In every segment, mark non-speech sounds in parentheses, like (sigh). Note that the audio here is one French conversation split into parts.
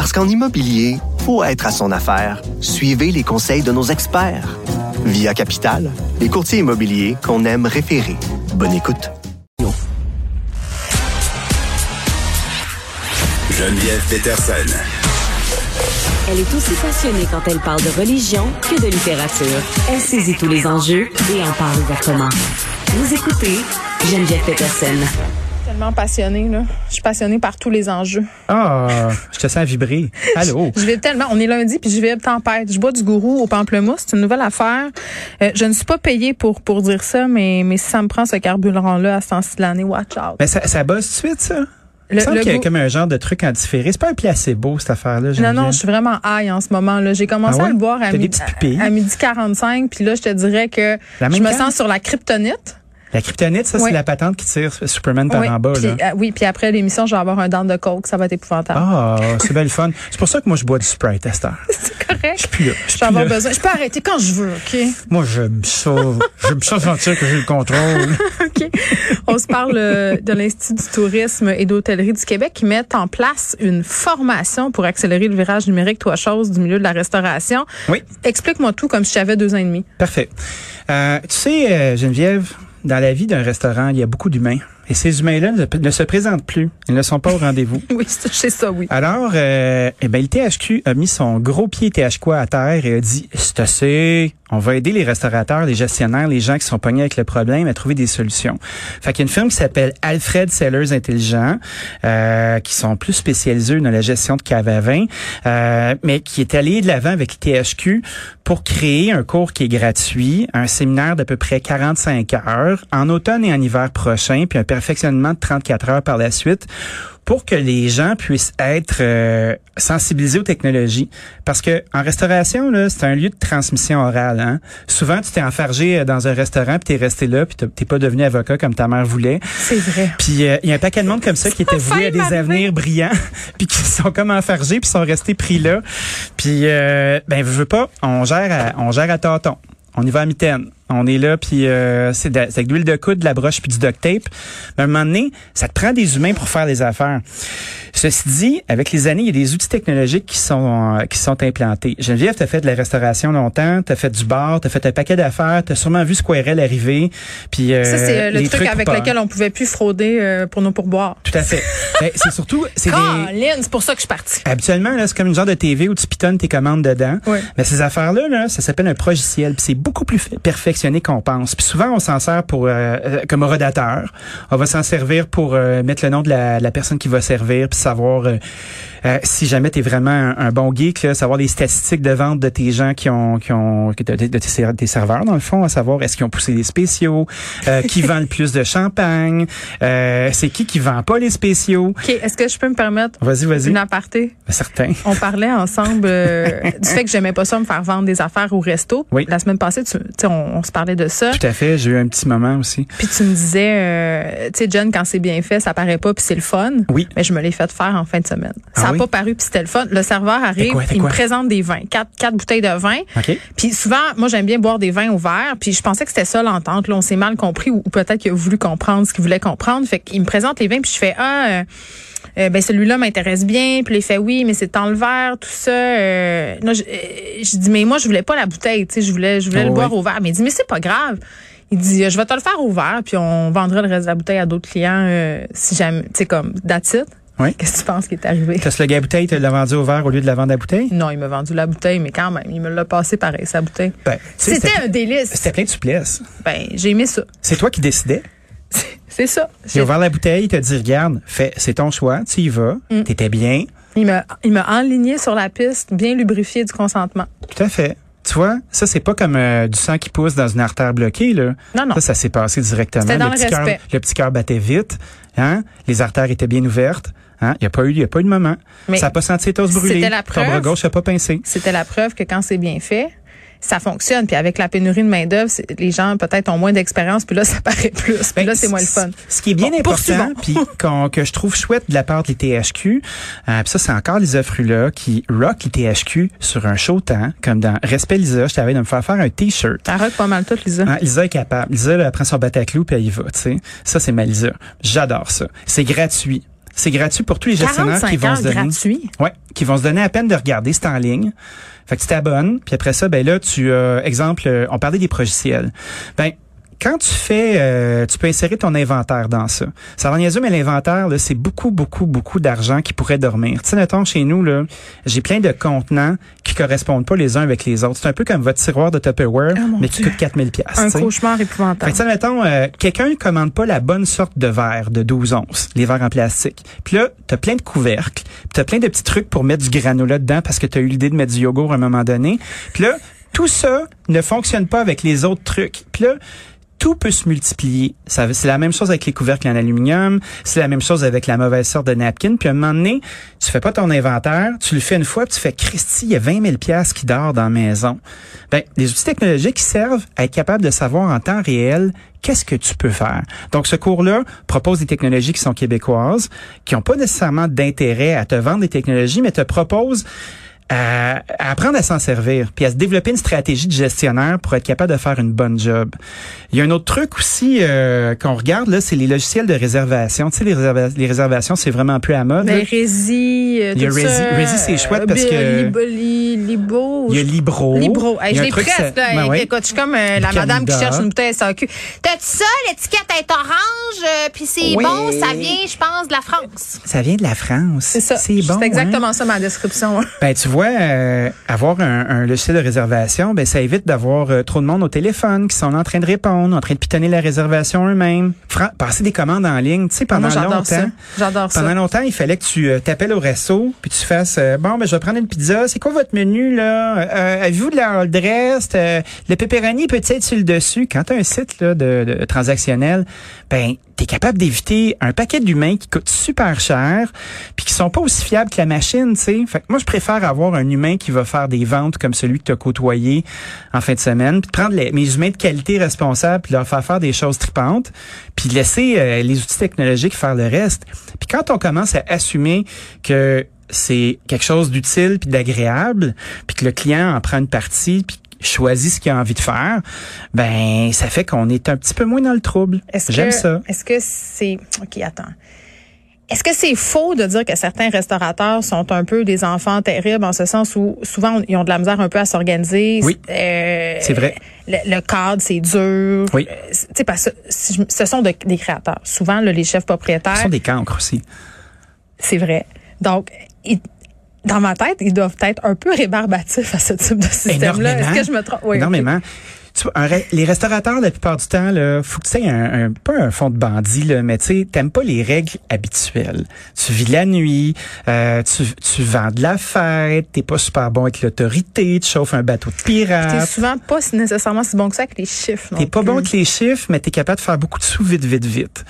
Parce qu'en immobilier, faut être à son affaire. Suivez les conseils de nos experts. Via Capital, les courtiers immobiliers qu'on aime référer. Bonne écoute. Geneviève Peterson. Elle est aussi passionnée quand elle parle de religion que de littérature. Elle saisit tous les enjeux et en parle ouvertement. Vous écoutez Geneviève Peterson. Tellement passionnée, là. Je suis passionnée par tous les enjeux. Ah, je te sens vibrer. Allô? Je vais tellement. On est lundi, puis je vais tempête. Je bois du gourou au pamplemousse. C'est une nouvelle affaire. Euh, je ne suis pas payée pour, pour dire ça, mais, mais si ça me prend ce carburant-là à ce temps-ci de l'année, watch out. Mais ça, ça bosse tout de suite, ça? Le- Il semble le qu'il y a comme un genre de truc en différé. C'est pas un placebo, cette affaire-là. Non, non, je suis vraiment high en ce moment. J'ai commencé Ah ouais? à le boire à, midi, à, à midi 45, puis là, je te dirais que je me sens sur la kryptonite. La kryptonite, ça, Oui. c'est la patente qui tire Superman par oui, en bas, puis, là. euh, oui, puis après l'émission, je vais avoir un dent de coke. Ça va être épouvantable. Ah, c'est bien le fun. C'est pour ça que moi, je bois du Sprite à cette heure. (laughs) C'est correct. Je suis plus là. Je vais avoir besoin. Je peux arrêter quand je veux, OK? Moi, j'aime ça. j'aime ça sentir que j'ai le contrôle. (laughs) OK. On se parle euh, de l'Institut du tourisme et d'hôtellerie du Québec qui met en place une formation pour accélérer le virage numérique, toi chose, du milieu de la restauration. Oui. Explique-moi tout comme si j'avais deux ans et demi. Parfait. Euh, tu sais, euh, Geneviève, dans la vie d'un restaurant, il y a beaucoup d'humains. Et ces humains-là ne, ne se présentent plus. Ils ne sont pas au rendez-vous. (laughs) Oui, c'est c'est ça, oui. Alors, euh, eh ben, le THQ a mis son gros pied THQ à terre et a dit, c'est assez, on va aider les restaurateurs, les gestionnaires, les gens qui sont pognés avec le problème à trouver des solutions. Fait qu'il y a une firme qui s'appelle Alfred Sellers Intelligent, euh, qui sont plus spécialisés dans la gestion de cave à vin, euh, mais qui est allé de l'avant avec le THQ pour créer un cours qui est gratuit, un séminaire d'à peu près 45 heures, en automne et en hiver prochain, puis un perfectionnement de 34 heures par la suite pour que les gens puissent être euh, sensibilisés aux technologies. Parce que en restauration, là, c'est un lieu de transmission orale. Hein? Souvent, tu t'es enfargé euh, dans un restaurant, puis t'es resté là, puis t'es pas devenu avocat comme ta mère voulait. C'est vrai. Puis euh, il y a un paquet de monde comme ça qui était voué à des avenirs brillants, (laughs) puis qui sont comme enfargés, puis sont restés pris là. Puis euh, ben je veux pas, on gère à, on gère à tâtons. On y va à mitaine. On est là, puis euh, c'est avec de l'huile de coude, de la broche, puis du duct tape. Mais à un moment donné, ça te prend des humains pour faire les affaires. Ceci dit, avec les années, il y a des outils technologiques qui sont euh, qui sont implantés. Geneviève, tu as fait de la restauration longtemps, tu as fait du bar, tu as fait un paquet d'affaires, tu as sûrement vu Squirrel arriver. Puis euh, Ça, c'est euh, le truc avec lequel on pouvait plus frauder euh, pour nos pourboires. Tout à fait. (laughs) Ben, c'est surtout c'est des c'est pour ça que je suis partie. Habituellement, là, c'est comme une genre de TV où tu pitonnes tes commandes dedans. Oui. Mais ces affaires-là, là, ça s'appelle un progiciel. Puis c'est beaucoup plus f- qu'on pense. Puis souvent, on s'en sert pour euh, euh, comme rodateur. On va s'en servir pour euh, mettre le nom de la, la personne qui va servir, puis savoir euh, euh, si jamais tu es vraiment un, un bon geek, là, savoir les statistiques de vente de tes gens qui ont qui ont de, de- de tes, ser- tes serveurs dans le fond, à savoir est-ce qu'ils ont poussé des spéciaux, euh, qui (laughs) vend le plus de champagne, euh, c'est qui qui vend pas les spéciaux. OK, est-ce que je peux me permettre Vas-y, vas-y. une aparté? Certain. On parlait ensemble euh, (laughs) du fait que j'aimais pas ça me faire vendre des affaires au resto. Oui. La semaine passée, tu, on, on se parlait de ça. Tout à fait, j'ai eu un petit moment aussi. Puis tu me disais, euh, tu sais, John, quand c'est bien fait, ça paraît pas, puis c'est le fun. Oui. Mais je me l'ai fait faire en fin de semaine. Ça Ah a oui? pas paru, puis c'était le fun. Le serveur arrive, quoi, il me présente des vins, quatre, quatre bouteilles de vin. OK. Puis souvent, moi, j'aime bien boire des vins au verre. Puis je pensais que c'était ça l'entente. Là, on s'est mal compris ou, ou peut-être qu'il a voulu comprendre ce qu'il voulait comprendre. Fait qu'il me présente les vins, puis je fais ah. euh, euh, ben celui-là m'intéresse bien, puis il fait oui, mais c'est dans le verre, tout ça. Euh, non, je, euh, je dis mais moi je voulais pas la bouteille, tu sais, je voulais, je voulais Oh, le oui. boire au verre. Mais il dit mais c'est pas grave. Il dit je vais te le faire au verre, puis on vendra le reste de la bouteille à d'autres clients euh, si jamais, tu sais comme that's it. Oui. Qu'est-ce que tu penses qui est arrivé? T'as le gars bouteille, tu l'as vendu au verre au lieu de la vendre à bouteille? Non, il m'a vendu la bouteille, mais quand même, il me l'a passé pareil, sa bouteille. Ben, C'était un délice. C'était plein de souplesse. Ben, j'ai aimé ça. C'est toi qui décidais? (laughs) C'est ça. J'ai ouvert la bouteille, il t'a dit, regarde, fais, c'est ton choix, tu y vas, Mm. t'étais bien. Il m'a, il m'a enligné sur la piste, bien lubrifié du consentement. Tout à fait. Tu vois, ça, c'est pas comme euh, du sang qui pousse dans une artère bloquée, là. Non, non. Ça, ça s'est passé directement. Dans le petit cœur, le petit cœur battait vite, hein. Les artères étaient bien ouvertes, Hein? Il n'y a pas eu, il y a pas eu de moment. Mais ça n'a pas senti les c'était la Ton bras preuve. gauche n'a pas pincé. C'était la preuve que quand c'est bien fait, ça fonctionne. Puis avec la pénurie de main-d'œuvre, les gens peut-être ont moins d'expérience, puis là, ça (laughs) paraît plus. Puis Ben, là, c'est moins le fun. Ce qui est bien Bon, important, (laughs) puis qu'on- que je trouve chouette de la part de l'ITHQ, euh, puis ça, c'est encore Lisa Frula qui rock l'ITHQ sur un show temps, comme dans Respect Lisa, je t'avais de me faire faire un T-shirt. Ça rock pas mal tout, Lisa. Hein, Lisa est capable. Lisa, là, elle prend son bataclou puis elle y va, tu sais. Ça, c'est ma Lisa. J'adore ça. C'est gratuit. C'est gratuit pour tous les gestionnaires 45 qui vont se donner. gratuit. Ouais, qui vont se donner à peine de regarder, c'est en ligne. Fait que tu t'abonnes, puis après ça, ben là, tu euh, exemple, euh, on parlait des progiciels. Ben quand tu fais, euh, tu peux insérer ton inventaire dans ça. Ça va niaiseux, mais l'inventaire, là, c'est beaucoup, beaucoup, beaucoup d'argent qui pourrait dormir. Tu sais, mettons, chez nous, là, j'ai plein de contenants qui correspondent pas les uns avec les autres. C'est un peu comme votre tiroir de Tupperware, Oh, mais qui Dieu. coûte 4000 pièces. Un cauchemar Fait épouvantable. que, tu sais, mettons, euh, quelqu'un ne commande pas la bonne sorte de verre de 12 onces, les verres en plastique. Puis là, t'as plein de couvercles, t'as plein de petits trucs pour mettre du granola dedans parce que t'as eu l'idée de mettre du yogourt à un moment donné. Puis là, tout ça ne fonctionne pas avec les autres trucs. Puis là, tout peut se multiplier. C'est la même chose avec les couvercles en aluminium, c'est la même chose avec la mauvaise sorte de napkin. Puis à un moment donné, tu fais pas ton inventaire, tu le fais une fois, puis tu fais Christy, il y a 20 000 pièces qui dort dans la maison. Ben, les outils technologiques qui servent à être capable de savoir en temps réel qu'est-ce que tu peux faire. Donc, ce cours-là propose des technologies qui sont québécoises, qui n'ont pas nécessairement d'intérêt à te vendre des technologies, mais te propose à, à apprendre à s'en servir, puis à se développer une stratégie de gestionnaire pour être capable de faire une bonne job. Il y a un autre truc aussi euh, qu'on regarde là, c'est les logiciels de réservation. Tu sais, les, réserva- les réservations, c'est vraiment plus à mode. Mais euh, Il y a tout Rési- ça, Rési, c'est chouette euh, parce que- Libo, li- Libo, Il y a Libro. Libro. Hey, je l'ai presque, là. Ben ouais. Écoute, je suis comme euh, la madame qui cherche une bouteille SAQ. T'as-tu ça? L'étiquette est orange, euh, puis c'est Oui. bon, ça vient, je pense, de la France? Ça vient de la France. C'est ça. C'est bon. hein? exactement ça, ma description. Ben tu vois, euh, avoir un, un logiciel de réservation, ben ça évite d'avoir trop de monde au téléphone qui sont en train de répondre, en train de pitonner la réservation eux-mêmes. Passer des commandes en ligne, tu sais, pendant Moi, longtemps. J'adore ça. Pendant longtemps, il fallait que tu t'appelles au resto, puis tu fasses bon, ben je vais prendre une pizza. C'est quoi votre menu? Euh, Avez-vous de la all dress Euh, Le pepperoni peut être sur le dessus. Quand tu as un site là, de, transactionnel, ben tu es capable d'éviter un paquet d'humains qui coûtent super cher, puis qui sont pas aussi fiables que la machine, tu sais. Fait que moi, je préfère avoir un humain qui va faire des ventes comme celui que tu as côtoyé en fin de semaine, puis prendre les, mes humains de qualité responsables, puis leur faire faire des choses tripantes, puis laisser euh, les outils technologiques faire le reste. Puis quand on commence à assumer que c'est quelque chose d'utile puis d'agréable, puis que le client en prend une partie, puis choisit ce qu'il a envie de faire, ben ça fait qu'on est un petit peu moins dans le trouble. J'aime ça. Est-ce que c'est. OK, attends. Est-ce que c'est faux de dire que certains restaurateurs sont un peu des enfants terribles en ce sens où souvent ils ont de la misère un peu à s'organiser? Oui. Euh, C'est vrai. Le, le cadre, c'est dur. Oui. Euh, Tu sais, parce que ce sont de- des créateurs. Souvent, là, les chefs Ce propriétaires, sont des cancres aussi. c'est vrai. Donc, ils- dans ma tête, ils doivent être un peu rébarbatifs à ce type de système-là. Est-ce que je me trompe? Oui. Énormément. Tu vois, un les restaurateurs, la plupart du temps, là, faut que tu aies un, un, pas un fond de bandit, là, mais tu t'aimes pas les règles habituelles. Tu vis la nuit, euh, tu, tu vends de la fête, t'es pas super bon avec l'autorité, tu chauffes un bateau de T'es pirates. souvent pas nécessairement si bon que ça avec les chiffres. T'es pas bon avec les chiffres, mais t'es capable de faire beaucoup de sous vite, vite, vite.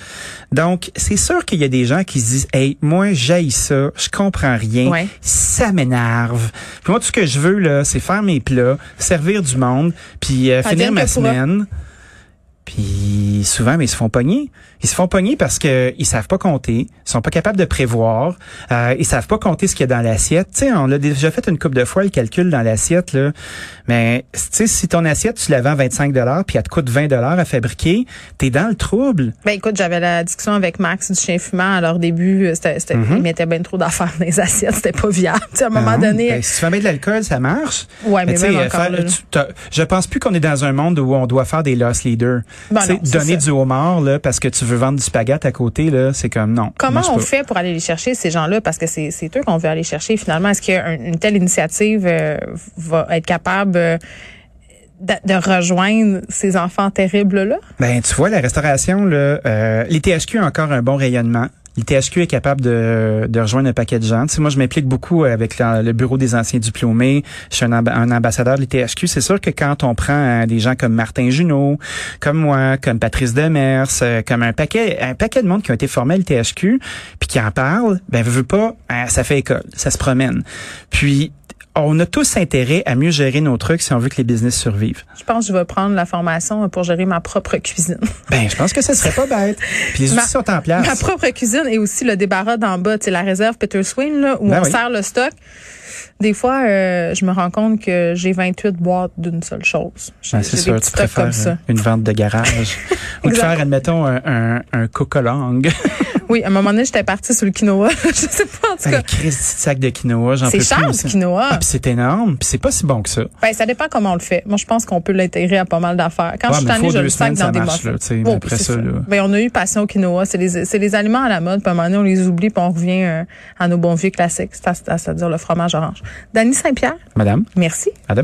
Donc, c'est sûr qu'il y a des gens qui se disent, hey, moi, j'haïs ça, je comprends rien, Ouais. ça m'énerve. Puis moi, tout ce que je veux, là, c'est faire mes plats, servir du monde, puis euh, finir Advienne ma semaine. Puis souvent, mais ils se font pogner. Ils se font pogner parce que ils savent pas compter, ils sont pas capables de prévoir, euh, ils savent pas compter ce qu'il y a dans l'assiette. Tu sais, on l'a déjà fait une couple de fois le calcul dans l'assiette là. Mais tu sais, si ton assiette tu la vends 25 dollars puis elle te coûte 20 dollars à fabriquer, t'es dans le trouble. Ben écoute, j'avais la discussion avec Max du chien fumant. À leur début, euh, c'était, c'était, ils mettaient bien trop d'affaires dans les assiettes. C'était pas viable. Tu sais, à un moment Mhm. donné, Ben, si tu fais mettre de l'alcool, ça marche. Ouais, mais même encore faire- là, là. tu- t'as- je pense plus qu'on est dans un monde où on doit faire des loss leaders. Ben non, donner ça. du homard là parce que tu veux vendre du spaghette à côté là, c'est comme non. comment on pas. fait pour aller les chercher, ces gens-là? Parce que c'est, eux qu'on veut aller chercher finalement. Est-ce qu'une telle initiative euh, va être capable euh, de, de rejoindre ces enfants terribles-là? Ben, tu vois, la restauration, là, euh, les THQ ont encore un bon rayonnement. Le THQ est capable de, de rejoindre un paquet de gens. Tu sais, moi, je m'implique beaucoup avec le bureau des anciens diplômés. Je suis un ambassadeur de l'ITHQ. C'est sûr que quand on prend euh, des gens comme Martin Junot, comme moi, comme Patrice Demers, euh, comme un paquet, un paquet de monde qui ont été formés à l'ITHQ, puis qui en parlent, ben, veut pas, hein, ça fait école, ça se promène. Puis, on a tous intérêt à mieux gérer nos trucs si on veut que les business survivent. Je pense que je vais prendre la formation pour gérer ma propre cuisine. Ben, je pense que ça serait pas bête. Puis les (laughs) Ma- outils sont en place. Ma propre cuisine et aussi le débarras d'en bas, sais, la réserve Peter Swain, là, où Ben on oui. sert le stock. Des fois, euh, je me rends compte que j'ai 28 boîtes d'une seule chose. Ben, c'est sûr, des tu préfères comme ça. une vente de garage. (laughs) Ou de faire, admettons, un, un, un. Oui, à un moment donné, j'étais partie sur le quinoa. (laughs) je sais pas, en tout Un cas. Christ de sac de quinoa, j'en peux C'est plus. cher, moi, le quinoa. Ah, puis c'est énorme, puis c'est pas si bon que ça. Ben, ça dépend comment on le fait. Moi, je pense qu'on peut l'intégrer à pas mal d'affaires. Quand Ouais, je suis tannée, je le sac dans des marche, là, Oh, après c'est ça, là. Ben, on a eu passion au quinoa. C'est les, c'est les aliments à la mode. Puis à un moment donné, on les oublie puis on revient euh, à nos bons vieux classiques, c'est-à- c'est-à-dire le fromage orange. Dany Saint-Pierre, Madame, merci. à demain.